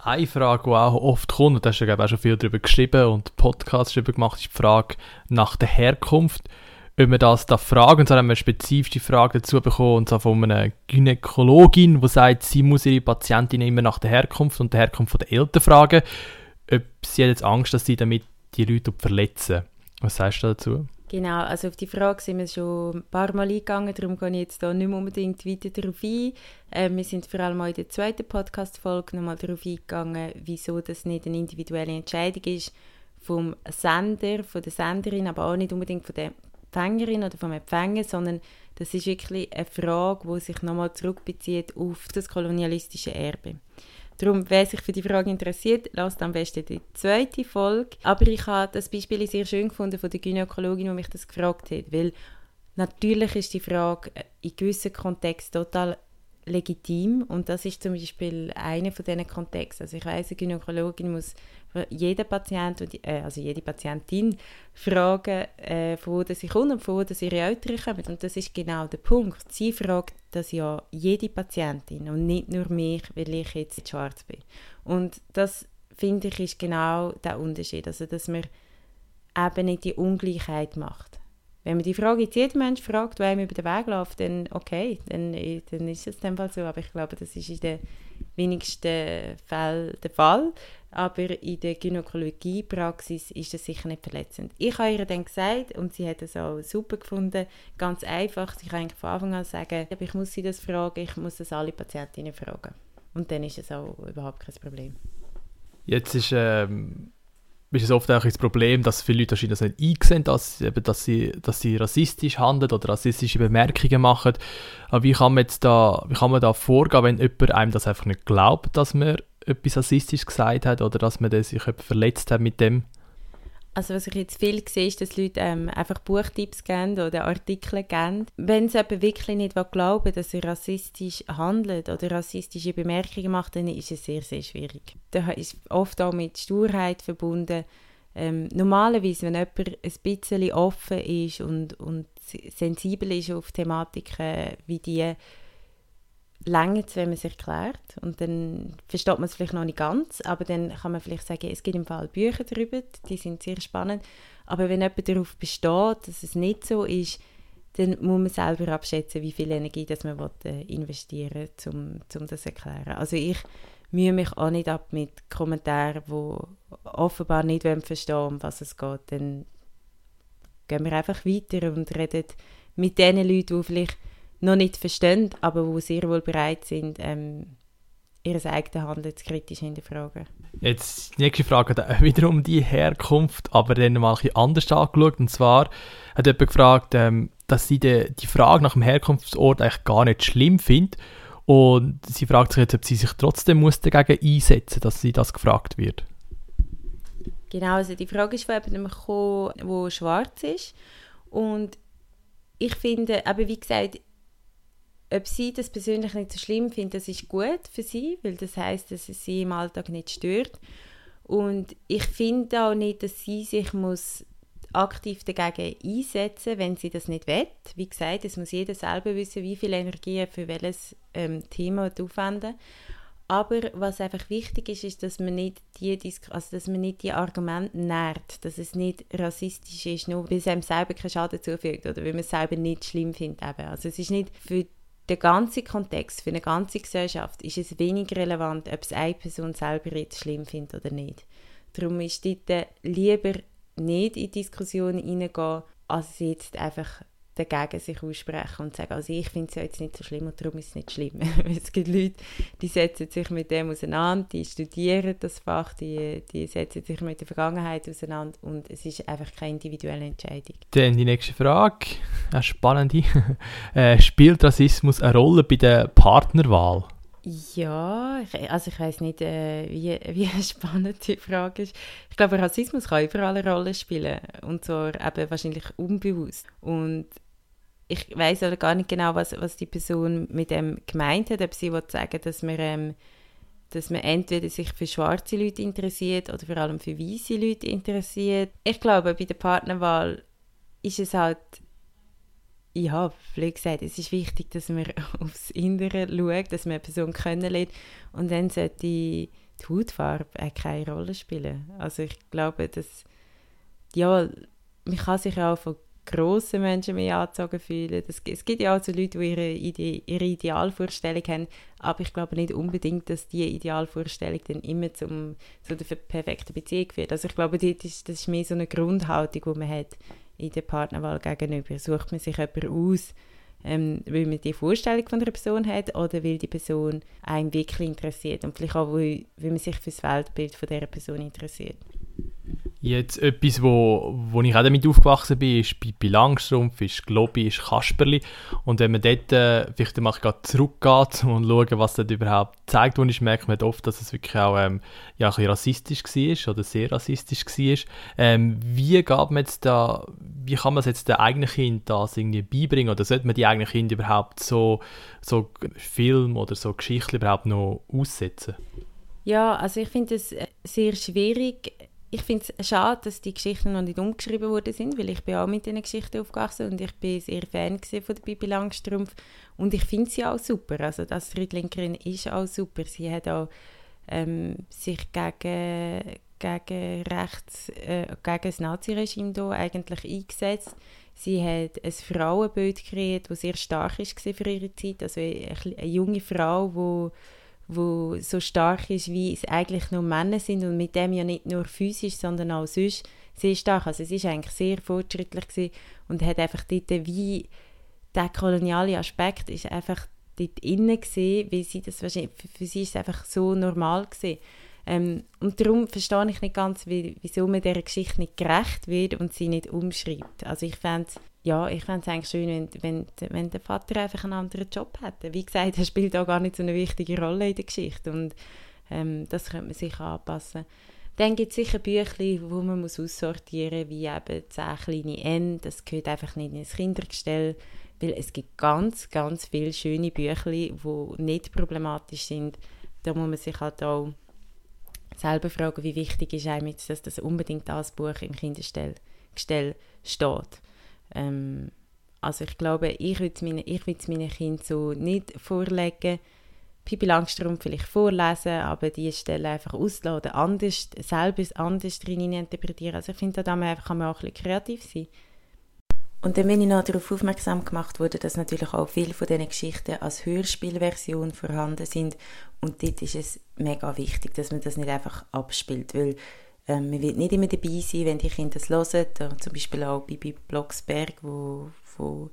Eine Frage, die auch oft kommt, und da hast du ja auch schon viel darüber geschrieben und Podcasts darüber gemacht, ist die Frage nach der Herkunft. Ob man das da fragen, und so haben wir eine spezifische Frage dazu bekommen, und zwar von einer Gynäkologin, die sagt, sie muss ihre Patientin immer nach der Herkunft und der Herkunft der Eltern fragen, ob sie hat jetzt Angst, dass sie damit die Leute verletzen. Was sagst du dazu? Genau, also auf die Frage sind wir schon ein paar Mal eingegangen, darum gehe ich jetzt da nicht mehr unbedingt weiter darauf ein. Äh, wir sind vor allem auch in der zweiten Podcast-Folge nochmal darauf eingegangen, wieso das nicht eine individuelle Entscheidung ist vom Sender, von der Senderin, aber auch nicht unbedingt von der Empfängerin oder vom Empfänger, sondern das ist wirklich eine Frage, die sich nochmal zurückbezieht auf das kolonialistische Erbe. Darum, wer sich für die Frage interessiert, lasst am besten die zweite Folge. Aber ich habe das Beispiel sehr schön gefunden von der Gynäkologin, die mich das gefragt hat, weil natürlich ist die Frage in gewissen Kontexten total legitim und das ist zum Beispiel einer von diesen Kontexten. Also ich weiß, eine Gynäkologin muss jeder Patient, und, äh, also jede Patientin fragen, äh, von wo sie kommt und von wo ihre Eltern kommen. Und das ist genau der Punkt. Sie fragt das ja jede Patientin und nicht nur mich, weil ich jetzt schwarz bin. Und das, finde ich, ist genau der Unterschied. Also, dass man eben nicht die Ungleichheit macht. Wenn man die Frage jetzt jeden Mensch fragt, der einem über den Weg läuft, dann okay, dann, dann ist es in dem Fall so. Aber ich glaube, das ist in der wenigsten Fällen der Fall. Aber in der Gynäkologiepraxis ist das sicher nicht verletzend. Ich habe ihr dann gesagt, und sie hat es auch super gefunden, ganz einfach, sie kann eigentlich von Anfang an sagen, ich muss sie das fragen, ich muss das alle Patientinnen fragen. Und dann ist es auch überhaupt kein Problem. Jetzt ist, ähm, ist es oft auch das Problem, dass viele Leute das nicht einsehen, dass, eben, dass, sie, dass sie rassistisch handeln oder rassistische Bemerkungen machen. Aber wie kann man, jetzt da, wie kann man da vorgehen, wenn jemand einem das einfach nicht glaubt, dass man etwas rassistisch gesagt hat oder dass man sich verletzt hat mit dem? Also was ich jetzt viel sehe, ist, dass Leute ähm, einfach Buchtipps geben oder Artikel geben. Wenn sie aber wirklich nicht glauben dass er rassistisch handelt oder rassistische Bemerkungen macht, dann ist es sehr, sehr schwierig. Das ist oft auch mit Sturheit verbunden. Ähm, normalerweise, wenn jemand ein bisschen offen ist und, und sensibel ist auf Thematiken wie die, länger wenn man es erklärt und dann versteht man es vielleicht noch nicht ganz, aber dann kann man vielleicht sagen, es gibt im Fall Bücher darüber, die sind sehr spannend, aber wenn jemand darauf besteht, dass es nicht so ist, dann muss man selber abschätzen, wie viel Energie das man will, äh, investieren will, um, um das zu erklären. Also ich mühe mich auch nicht ab mit Kommentaren, die offenbar nicht verstehen um was es geht. Dann gehen wir einfach weiter und reden mit den Leuten, die vielleicht noch nicht verstehen, aber wo sehr wohl bereit sind, ähm, ihr eigenes Handeln zu kritisch hinterfragen. Jetzt die nächste Frage da wiederum die Herkunft, aber dann mal ein bisschen anders angeschaut. Und zwar hat jemand gefragt, ähm, dass sie die, die Frage nach dem Herkunftsort eigentlich gar nicht schlimm findet. Und sie fragt sich jetzt, ob sie sich trotzdem muss dagegen einsetzen dass sie das gefragt wird. Genau, also die Frage ist von jemandem gekommen, der schwarz ist. Und ich finde, aber wie gesagt, ob sie das persönlich nicht so schlimm findet, das ist gut für sie, weil das heißt, dass es sie im Alltag nicht stört. Und ich finde auch nicht, dass sie sich muss aktiv dagegen einsetzen, wenn sie das nicht will. Wie gesagt, es muss jeder selber wissen, wie viel Energie er für welches ähm, Thema aufwenden. Aber was einfach wichtig ist, ist, dass man nicht die, also dass man nicht die Argumente nährt, dass es nicht rassistisch ist, nur weil es einem selber keinen Schaden zufügt oder weil man es selber nicht schlimm findet. Also es ist nicht für der ganze Kontext für eine ganze Gesellschaft ist es wenig relevant, ob es eine Person selber jetzt schlimm findet oder nicht. Darum ist dort lieber nicht in Diskussionen hineingehen, als jetzt einfach dagegen sich aussprechen und sagen, also ich finde es ja jetzt nicht so schlimm und darum ist es nicht schlimm. [laughs] es gibt Leute, die setzen sich mit dem auseinander, die studieren das Fach, die, die setzen sich mit der Vergangenheit auseinander und es ist einfach keine individuelle Entscheidung. Dann die nächste Frage, eine spannende. [laughs] äh, spielt Rassismus eine Rolle bei der Partnerwahl? Ja, ich, also ich weiß nicht, äh, wie, wie [laughs] spannend die Frage ist. Ich glaube, Rassismus kann überall eine Rolle spielen und zwar eben wahrscheinlich unbewusst. Und ich weiß auch gar nicht genau, was, was die Person mit dem gemeint hat, ob sie sagen dass man, ähm, dass man entweder sich für schwarze Leute interessiert oder vor allem für weiße Leute interessiert. Ich glaube, bei der Partnerwahl ist es halt ja, wie gesagt, es ist wichtig, dass man [laughs] aufs Innere schaut, dass man eine Person kennenlernt und dann sollte die Hautfarbe keine Rolle spielen. Also ich glaube, dass ja, man kann sich auch von grossen Menschen mehr angezogen fühlen. Das, es gibt ja auch so Leute, die ihre, Ide ihre Idealvorstellung haben, aber ich glaube nicht unbedingt, dass diese Idealvorstellung dann immer zum, zu der perfekten Beziehung führt. Also ich glaube, das ist, das ist mehr so eine Grundhaltung, die man hat in der Partnerwahl gegenüber. Sucht man sich jemanden aus, ähm, weil man die Vorstellung von der Person hat oder weil die Person einen wirklich interessiert und vielleicht auch, weil, weil man sich für das Weltbild von dieser Person interessiert. Jetzt etwas, wo, wo ich auch damit aufgewachsen bin, ist Pippi Langstrumpf, ist Globi, ist Kasperli. Und wenn man dort äh, vielleicht mal zurückgeht und schaut, was dort überhaupt gezeigt wurde, merkt man oft, dass es wirklich auch ähm, ja, ein bisschen rassistisch war oder sehr rassistisch war. Ähm, wie geht man jetzt da, wie kann man es jetzt den eigenen Kind das irgendwie beibringen oder sollte man die eigenen Kinder überhaupt so, so Film oder so Geschichten überhaupt noch aussetzen? Ja, also ich finde es äh, sehr schwierig, ich finde es schade, dass die Geschichten noch nicht umgeschrieben worden sind, weil ich bin auch mit diesen Geschichten aufgewachsen und ich bin sehr Fan von der Bibi Langstrumpf und ich finde sie auch super. Also das Friedlinkerin ist auch super. Sie hat auch ähm, sich gegen, gegen rechts, äh, gegen das Naziregime eigentlich eingesetzt. Sie hat ein Frauenbild kreiert, das sehr stark war für ihre Zeit. Also eine, eine junge Frau, die wo so stark ist, wie es eigentlich nur Männer sind und mit dem ja nicht nur physisch, sondern auch sonst sehr stark. Also es ist eigentlich sehr fortschrittlich gewesen und hat einfach dort wie der koloniale Aspekt ist einfach dort innen gesehen, weil sie das wahrscheinlich, für sie ist es einfach so normal gesehen. Ähm, und darum verstehe ich nicht ganz, wie, wieso man dieser Geschichte nicht gerecht wird und sie nicht umschreibt. Also ich fände ja, ich fände es eigentlich schön, wenn, wenn, wenn der Vater einfach einen anderen Job hätte. Wie gesagt, er spielt auch gar nicht so eine wichtige Rolle in der Geschichte und ähm, das könnte man sich anpassen. Dann gibt es sicher Bücher, wo man muss aussortieren muss, wie eben «Zehn kleine N», das gehört einfach nicht ins Kindergestell, weil es gibt ganz, ganz viele schöne Bücher, die nicht problematisch sind. Da muss man sich halt auch selber fragen, wie wichtig ist einem jetzt, dass das unbedingt das Buch im Kindergestell steht. Ähm, also ich glaube, ich würde es meinen, meinen Kindern so nicht vorlegen. Pippi Langstrumpf vielleicht vorlesen, aber die Stelle einfach ausladen, anders, selber anders drin interpretieren. Also ich finde, da kann man auch ein bisschen kreativ sein. Und dann bin ich noch darauf aufmerksam gemacht worden, dass natürlich auch viele von diesen Geschichten als Hörspielversion vorhanden sind. Und dort ist es mega wichtig, dass man das nicht einfach abspielt, weil ähm, man wird nicht immer dabei sein, wenn die Kinder das hören. Da, zum Beispiel auch Bibi Blocksberg, wo, wo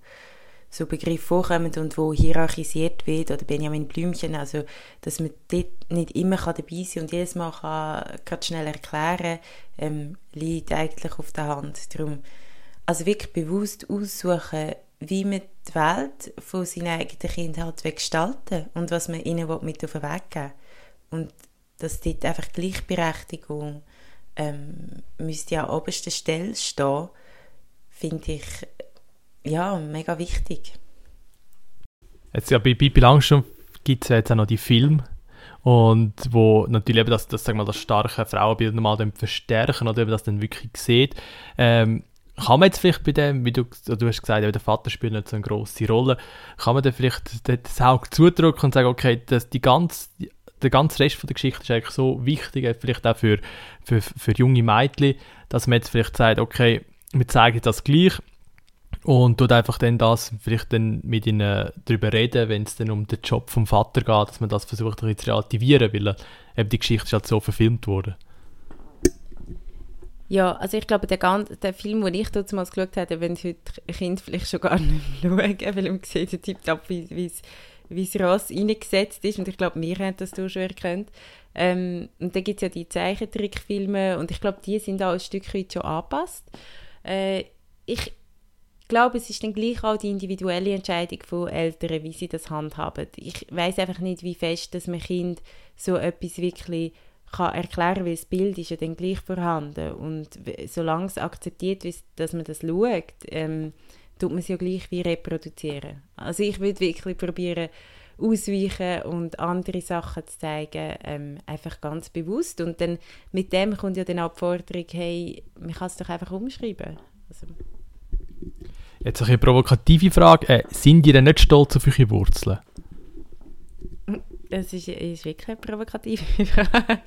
so Begriffe vorkommen und wo hierarchisiert wird, oder Benjamin Blümchen, also dass man dort nicht immer kann dabei sein und jedes Mal kann, kann schnell erklären ähm, liegt eigentlich auf der Hand. Darum, also wirklich bewusst aussuchen, wie man die Welt von seinen eigenen Kindern halt gestalten und was man ihnen mit auf den Weg geben Und dass dort einfach Gleichberechtigung ähm, müsste an oberster Stelle stehen, finde ich ja mega wichtig. Jetzt ja bei Bibi Langstrumpf gibt es ja jetzt auch noch die Filme und wo natürlich eben das, das, sagen wir, das starke Frauenbild nochmal verstärken oder eben das dann wirklich sieht. Ähm, kann man jetzt vielleicht bei dem, wie du, du hast gesagt, der Vater spielt nicht so eine grosse Rolle, kann man dann vielleicht das Auge zudrücken und sagen, okay, dass die ganze, der ganze Rest von der Geschichte ist eigentlich so wichtig, äh, vielleicht auch für, für, für junge Mädchen, dass man jetzt vielleicht sagt, okay, wir zeigen das gleich und tut einfach dann das vielleicht dann mit ihnen darüber reden, wenn es dann um den Job vom Vater geht, dass man das versucht ein zu relativieren, weil äh, eben die Geschichte ist halt so verfilmt wurde. Ja, also ich glaube, der, ganze, der Film, den ich damals geschaut habe, wenn heute Kind vielleicht schon gar [laughs] nicht schauen, weil man sieht so tiptop, wie es Ross eingesetzt ist. Und ich glaube, wir haben das schon erkannt. Ähm, und dann gibt es ja die Zeichentrickfilme und ich glaube, die sind auch ein Stück weit schon angepasst. Äh, ich glaube, es ist dann gleich auch die individuelle Entscheidung von Eltern, wie sie das handhaben. Ich weiß einfach nicht, wie fest dass man Kind so etwas wirklich kann erklären, weil das Bild ist ja dann gleich vorhanden und solange es akzeptiert ist, dass man das schaut, ähm, tut man es ja gleich wie reproduzieren. Also ich würde wirklich probieren, ausweichen und andere Sachen zu zeigen, ähm, einfach ganz bewusst. Und dann mit dem kommt ja dann auch die Forderung, hey, man kann es doch einfach umschreiben. Also. Jetzt eine provokative Frage. Äh, sind ihr denn nicht stolz auf eure Wurzeln? Das ist, ist wirklich eine provokative [laughs] Frage.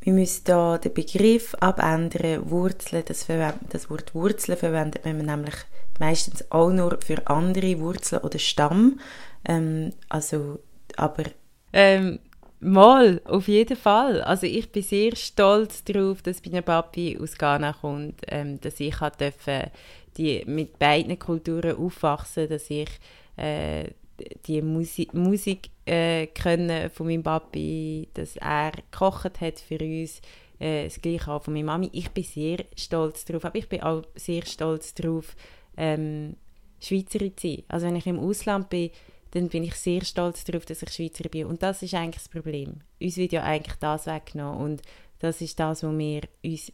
Wir müssen hier den Begriff abändern. Wurzeln, das, das Wort Wurzeln verwendet man nämlich meistens auch nur für andere Wurzeln oder Stamm. Ähm, also, aber ähm, mal, auf jeden Fall. Also ich bin sehr stolz darauf, dass mein Papi aus Ghana kommt, ähm, dass ich durfte, die mit beiden Kulturen aufwachsen, dass ich äh, die Musik, Musik äh, können von meinem Papi, dass er gekocht hat für uns, äh, das gleiche auch von meiner Mami. Ich bin sehr stolz darauf, aber ich bin auch sehr stolz darauf, ähm, Schweizerin zu sein. Also wenn ich im Ausland bin, dann bin ich sehr stolz darauf, dass ich Schweizerin bin. Und das ist eigentlich das Problem. Uns wird ja eigentlich das weggenommen. Und das ist das, wo wir uns,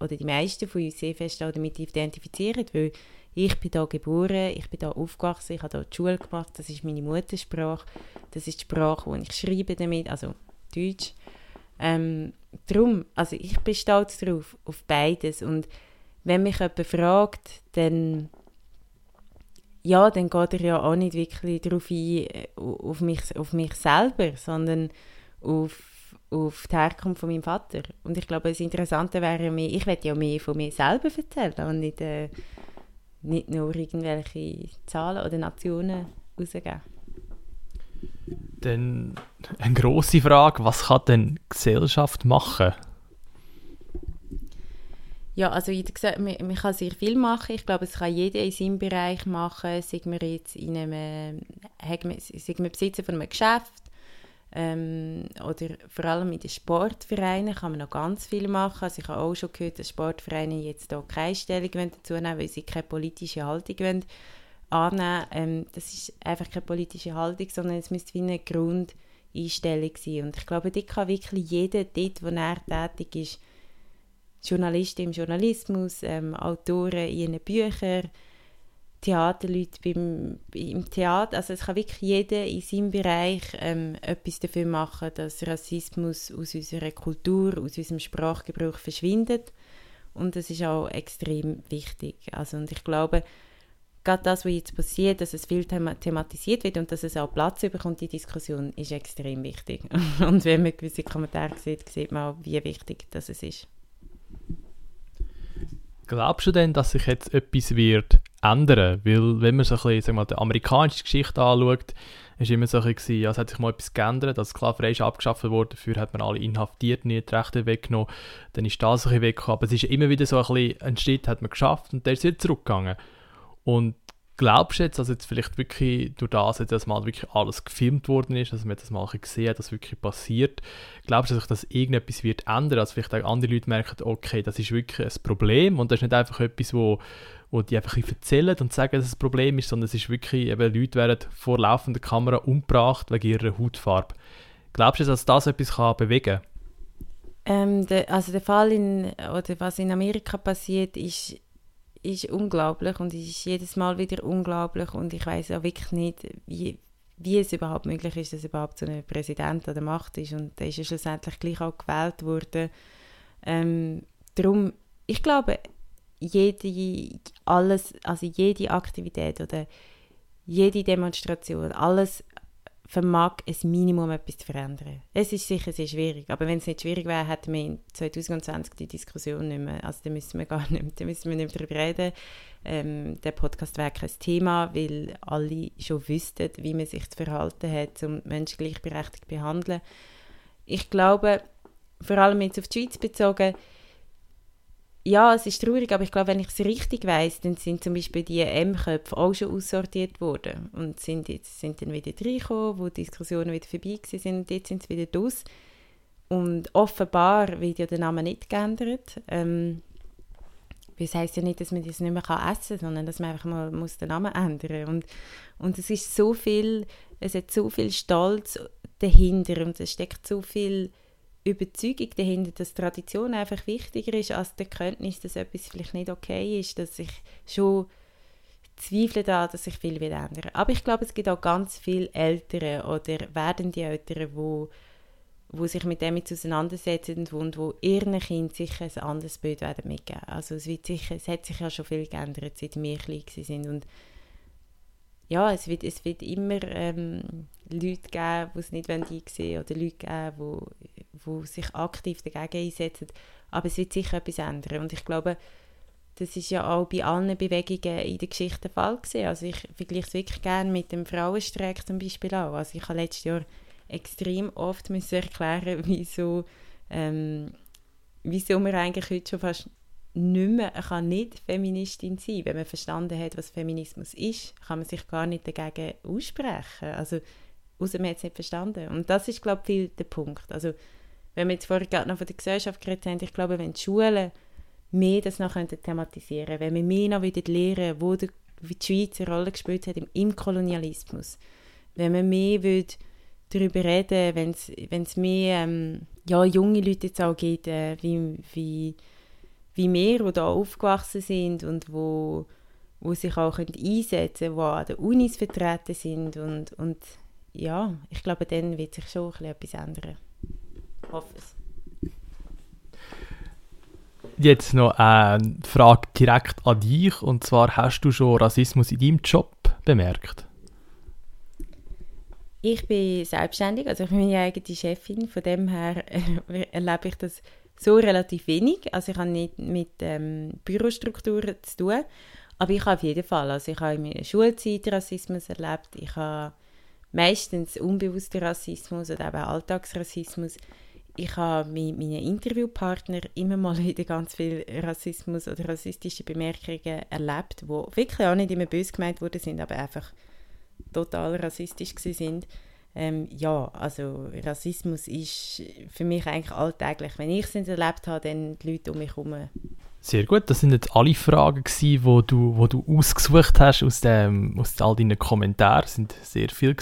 oder die meisten von uns sehr fest damit identifizieren, weil ich bin da geboren, ich bin da aufgewachsen, ich habe da die Schule gemacht, das ist meine Muttersprache, das ist die Sprache, die ich schreibe damit, also Deutsch. Ähm, darum, also ich bin stolz darauf, auf beides. Und wenn mich jemand fragt, dann ja, dann geht er ja auch nicht wirklich darauf ein, äh, auf mich, auf mich selber, sondern auf, auf die Herkunft von meinem Vater. Und ich glaube, das Interessante wäre mehr, ich werde ja mehr von mir selber erzählen und nicht, äh, nicht nur irgendwelche Zahlen oder Nationen rausgeben. Dann eine grosse Frage, was kann denn Gesellschaft machen? Ja, also wie gesagt, man, man, kann sehr viel machen. Ich glaube, es kann jeder in seinem Bereich machen. Sei man jetzt in einem, sei man Besitzer von einem Geschäft ähm, oder vor allem in den Sportvereinen kann man noch ganz viel machen. Also ich habe auch schon gehört, dass Sportvereine jetzt hier keine Stellung dazu nehmen weil sie keine politische Haltung wollen annehmen ähm, Das ist einfach keine politische Haltung, sondern es müsste wie eine Grundeinstellung sein. Und ich glaube, dort kann wirklich jeder, dort wo er tätig ist, Journalisten im Journalismus, ähm, Autoren in ihren Büchern, Theaterleute beim, im Theater. Also es kann wirklich jeder in seinem Bereich ähm, etwas dafür machen, dass Rassismus aus unserer Kultur, aus unserem Sprachgebrauch verschwindet. Und das ist auch extrem wichtig. Also, und ich glaube, gerade das, was jetzt passiert, dass es viel thematisiert wird und dass es auch Platz bekommt, die Diskussion, ist extrem wichtig. [laughs] und wenn man gewisse Kommentare sieht, sieht man auch, wie wichtig das ist. Glaubst du denn, dass sich jetzt etwas wird ändern? Weil, wenn man so ein bisschen, sag mal, die amerikanische Geschichte anschaut, ist immer so ein bisschen, ja, es hat sich mal etwas geändert, als Sklaverei ist abgeschafft worden, dafür hat man alle Inhaftierten die Rechte weggenommen, dann ist das ein bisschen weggekommen, aber es ist immer wieder so ein bisschen, ein Schritt hat man geschafft und der ist wieder zurückgegangen. Und glaubst du jetzt, dass jetzt vielleicht wirklich durch das, dass mal wirklich alles gefilmt worden ist, dass man das mal gesehen hat, dass wirklich passiert, glaubst du, dass sich das irgendetwas wird ändern, dass vielleicht auch andere Leute merken, okay, das ist wirklich ein Problem und das ist nicht einfach etwas, wo, wo die einfach erzählen und sagen, dass es ein Problem ist, sondern es ist wirklich, eben Leute werden vor laufender Kamera umgebracht wegen ihrer Hautfarbe. Glaubst du, dass das etwas kann bewegen kann? Ähm, de, also der Fall in, oder was in Amerika passiert, ist ist unglaublich und ist jedes Mal wieder unglaublich und ich weiß auch wirklich nicht, wie, wie es überhaupt möglich ist, dass überhaupt so ein Präsident an der Macht ist und der ist ja schlussendlich gleich auch gewählt worden. Ähm, darum, ich glaube, jede, alles, also jede Aktivität oder jede Demonstration, alles vermag ein Minimum etwas zu verändern. Es ist sicher sehr schwierig, aber wenn es nicht schwierig wäre, hätten wir in 2020 die Diskussion nicht mehr, also da müssen wir gar [laughs] nicht, da müssen wir nicht darüber reden. Ähm, der Podcast wäre kein Thema, weil alle schon wüssten, wie man sich zu verhalten hat, um Menschen gleichberechtigt zu behandeln. Ich glaube, vor allem jetzt auf die Schweiz bezogen, ja, es ist traurig, aber ich glaube, wenn ich es richtig weiß, dann sind zum Beispiel die M-Köpfe auch schon aussortiert worden und sind jetzt sind dann wieder reingekommen, wo die Diskussionen wieder vorbei sind und jetzt sind sie wieder draus. Und offenbar wird ja der Name nicht geändert. Ähm, das heisst ja nicht, dass man das nicht mehr essen kann, sondern dass man einfach mal muss den Namen ändern muss. Und, und es ist so viel, es hat so viel Stolz dahinter und es steckt so viel Überzeugung dahinter, dass Tradition einfach wichtiger ist als die Erkenntnis, dass etwas vielleicht nicht okay ist, dass ich schon zweifle da, dass sich viel wird ändern. Aber ich glaube, es gibt auch ganz viele Eltern oder werdende Eltern, wo, wo sich mit dem auseinandersetzen und wo ihren Kind sicher ein anderes Bild werden mitgeben. Also es, wird sicher, es hat sich ja schon viel geändert, seit wir klein sind und ja, es wird, es wird immer ähm, Leute geben, die es nicht einsehen wollen oder Leute geben, die, die sich aktiv dagegen einsetzen. Aber es wird sicher etwas ändern. Und ich glaube, das ist ja auch bei allen Bewegungen in der Geschichte der Fall gewesen. Also ich vergleiche es wirklich gerne mit dem Frauenstreik zum Beispiel auch. Also ich habe letztes Jahr extrem oft müssen erklären, [laughs] wieso, ähm, wieso man eigentlich heute schon fast nicht mehr, kann nicht Feministin sein. Wenn man verstanden hat, was Feminismus ist, kann man sich gar nicht dagegen aussprechen. Also, außer man hat es nicht verstanden. Und das ist, glaube ich, viel der Punkt. Also, wenn wir jetzt vorher gerade noch von der Gesellschaft geredet haben, ich glaube, wenn die Schulen mehr das noch thematisieren könnten, wenn wir mehr noch wieder lernen, wo die, wie die Schweiz eine Rolle gespielt hat im, im Kolonialismus, wenn wir mehr würde darüber reden, wenn es mehr ähm, ja, junge Leute jetzt auch gibt, äh, wie, wie wie wir, die da aufgewachsen sind und wo, wo sich auch einsetzen können, die an den Unis vertreten sind und, und ja, ich glaube, dann wird sich schon etwas ändern. Ich hoffe es. Jetzt noch eine Frage direkt an dich und zwar hast du schon Rassismus in deinem Job bemerkt? Ich bin selbstständig, also ich bin meine eigene Chefin, von dem her erlebe ich das so relativ wenig. Also ich habe nicht mit ähm, Bürostrukturen zu tun, aber ich habe auf jeden Fall, also ich habe in meiner Schulzeit Rassismus erlebt, ich habe meistens unbewusster Rassismus oder eben Alltagsrassismus. Ich habe mit meinen Interviewpartnern immer mal wieder ganz viel Rassismus oder rassistische Bemerkungen erlebt, die wirklich auch nicht immer böse gemeint wurden, sind, aber einfach total rassistisch sind. Ähm, ja, also Rassismus ist für mich eigentlich alltäglich. Wenn ich es erlebt habe, dann die Leute um mich herum. Sehr gut, das sind jetzt alle Fragen die wo du, wo du ausgesucht hast aus, dem, aus all deinen Kommentaren. Das sind sehr viele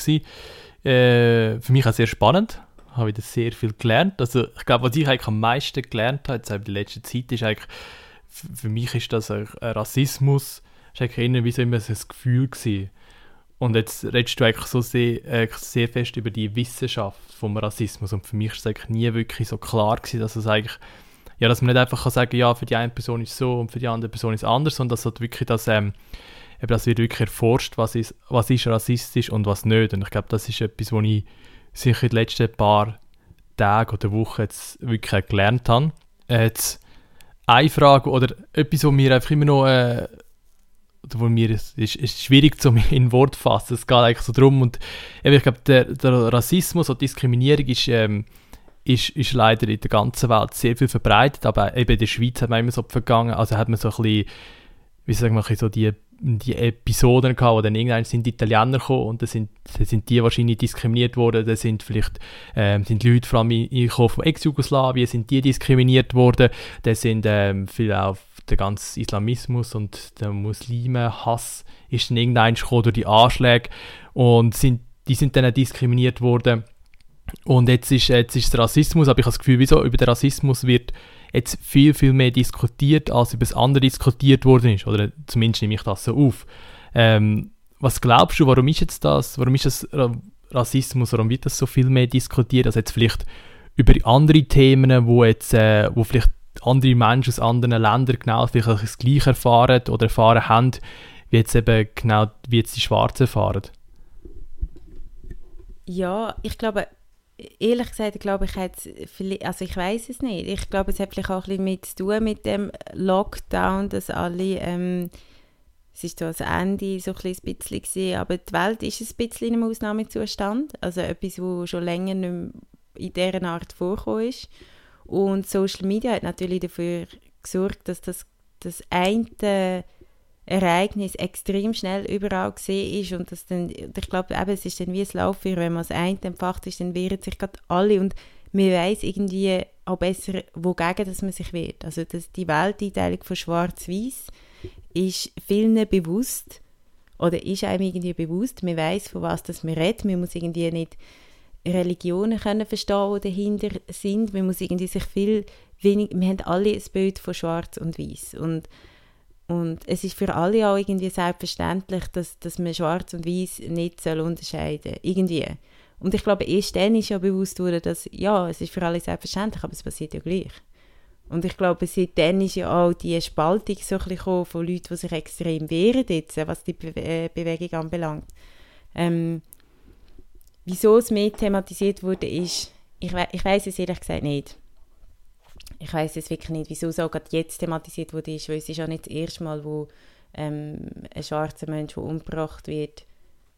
Äh, für mich auch sehr spannend. Habe wieder sehr viel gelernt. Also ich glaube, was ich eigentlich am meisten gelernt habe jetzt in der letzten Zeit, ist eigentlich, für mich ist das ein Rassismus, ist eigentlich wie so immer so ein Gefühl gewesen und jetzt redest du eigentlich so sehr, äh, sehr fest über die Wissenschaft vom Rassismus. Und für mich ist es eigentlich nie wirklich so klar gewesen, dass es eigentlich, ja, dass man nicht einfach kann sagen, ja, für die eine Person ist so und für die andere Person ist anders, sondern dass halt wirklich das, ähm, eben, das wird wirklich erforscht, was ist, was ist rassistisch und was nicht. Und ich glaube, das ist etwas, was ich in den letzten paar Tagen oder Wochen jetzt wirklich gelernt habe. Äh, jetzt eine Frage oder etwas, was mir einfach immer noch äh, oder wo mir ist, ist, ist schwierig [laughs] zu in Wort fassen. Es geht eigentlich so drum und ich glaube, der, der Rassismus und Diskriminierung ist, ähm, ist, ist leider in der ganzen Welt sehr viel verbreitet, aber eben in der Schweiz hat man immer so vergangen, also hat man so ein bisschen, wie sagen wir, so die, die Episoden gehabt, wo dann irgendwann sind Italiener gekommen und dann sind, dann sind die wahrscheinlich diskriminiert worden, dann sind vielleicht ähm, sind Leute vor allem von Ex-Jugoslawien, sind die diskriminiert worden, dann sind ähm, viele auch der ganze Islamismus und der Muslimenhass ist dann irgendwann durch die Anschläge und sind, die sind dann diskriminiert worden. Und jetzt ist, jetzt ist Rassismus, aber ich habe das Gefühl, wieso? Über den Rassismus wird jetzt viel, viel mehr diskutiert, als über das andere diskutiert worden ist. Oder zumindest nehme ich das so auf. Ähm, was glaubst du, warum ist jetzt das, warum ist das Rassismus, warum wird das so viel mehr diskutiert, als jetzt vielleicht über andere Themen, wo jetzt, äh, wo vielleicht andere Menschen aus anderen Ländern genau vielleicht das Gleiche erfahren oder erfahren haben, wie jetzt eben genau wie jetzt die Schwarzen erfahren? Ja, ich glaube, ehrlich gesagt, glaube ich, also ich weiß es nicht. Ich glaube, es hat vielleicht auch ein bisschen mit zu tun mit dem Lockdown, dass alle, ähm, es ist so das Ende so ein bisschen gewesen, aber die Welt ist ein bisschen in einem Ausnahmezustand, also etwas, was schon länger nicht mehr in dieser Art vorgekommen ist. Und Social Media hat natürlich dafür gesorgt, dass das, das eine Ereignis extrem schnell überall gesehen ist und dass dann, ich glaube, eben, es ist dann wie ein Lauffeuer, wenn man das eine empfacht ist, dann wehren sich gerade alle und man weiß irgendwie auch besser, wogegen dass man sich wehrt. Also dass die Welteinteilung von Schwarz-Weiß ist vielen bewusst oder ist einem irgendwie bewusst, man weiß von was das man redet, man muss irgendwie nicht Religionen können verstehen, die dahinter sind. Man muss irgendwie sich viel wenig, wir haben alle ein Bild von Schwarz und Weiß und und es ist für alle auch irgendwie selbstverständlich, dass, dass man Schwarz und Weiß nicht soll unterscheiden irgendwie. Und ich glaube, erst dann ist ja bewusst worden, dass ja, es ist für alle selbstverständlich, aber es passiert ja gleich. Und ich glaube, seitdem ist ja auch die Spaltung so ein bisschen von Leuten, die sich extrem wehren jetzt, was die Be äh, Bewegung anbelangt. Ähm, Wieso es mehr thematisiert wurde, ist, ich, we ich weiß es ehrlich gesagt nicht. Ich weiß es wirklich nicht, wieso es auch gerade jetzt thematisiert wurde, ist, weil es ist auch nicht das erste Mal, wo ähm, ein schwarzer Mensch, der umgebracht wird,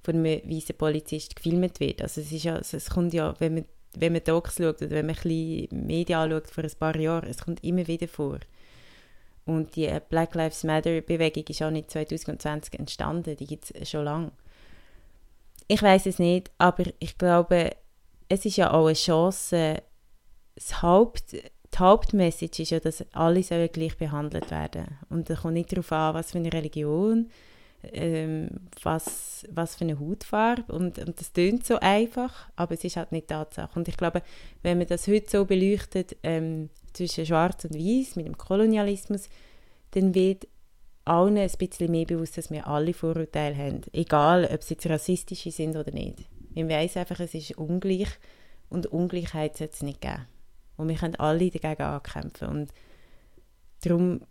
von einem weißen Polizist gefilmt wird. Also es ist ja, es kommt ja, wenn man, wenn man Docs schaut oder wenn man ein Medien anschaut vor ein paar Jahren, es kommt immer wieder vor. Und die Black Lives Matter Bewegung ist auch nicht 2020 entstanden, die gibt es schon lange. Ich weiß es nicht, aber ich glaube, es ist ja auch eine Chance. Das Haupt, die Hauptmessage ist ja, dass alle sollen gleich behandelt werden. Und es kommt nicht darauf an, was für eine Religion, ähm, was, was für eine Hautfarbe. Und, und das klingt so einfach, aber es ist halt nicht Tatsache. Und ich glaube, wenn man das heute so beleuchtet, ähm, zwischen Schwarz und Weiß mit dem Kolonialismus, dann wird allen ein bisschen mehr bewusst, dass wir alle Vorurteile haben. Egal, ob sie jetzt rassistische sind oder nicht. Wir wissen einfach, es ist ungleich und Ungleichheit sollte es nicht geben. Und wir können alle dagegen ankämpfen. Und darum,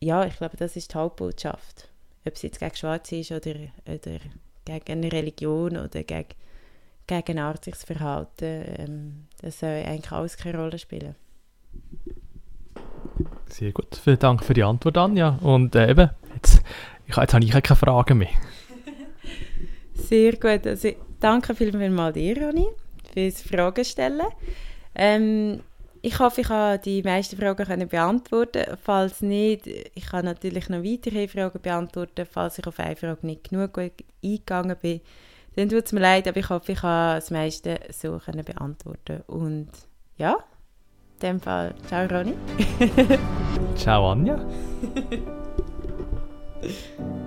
ja, ich glaube, das ist die Hauptbotschaft. Ob es jetzt gegen Schwarze ist oder, oder gegen eine Religion oder gegen, gegen ein Verhalten, ähm, das soll eigentlich alles keine Rolle spielen. Sehr gut. Vielen Dank für die Antwort, Anja. Und äh, eben, jetzt, ich, jetzt habe ich keine Fragen mehr. [laughs] Sehr gut. Also danke vielmals dir, Ronny, fürs Fragen stellen. Ähm, ich hoffe, ich habe die meisten Fragen können beantworten. Falls nicht, ich kann natürlich noch weitere Fragen beantworten. Falls ich auf eine Frage nicht genug gut eingegangen bin, dann tut es mir leid, aber ich hoffe, ich habe das meiste so können beantworten. Und ja, in dem Fall, ciao Ronny. ciao Anja. [laughs]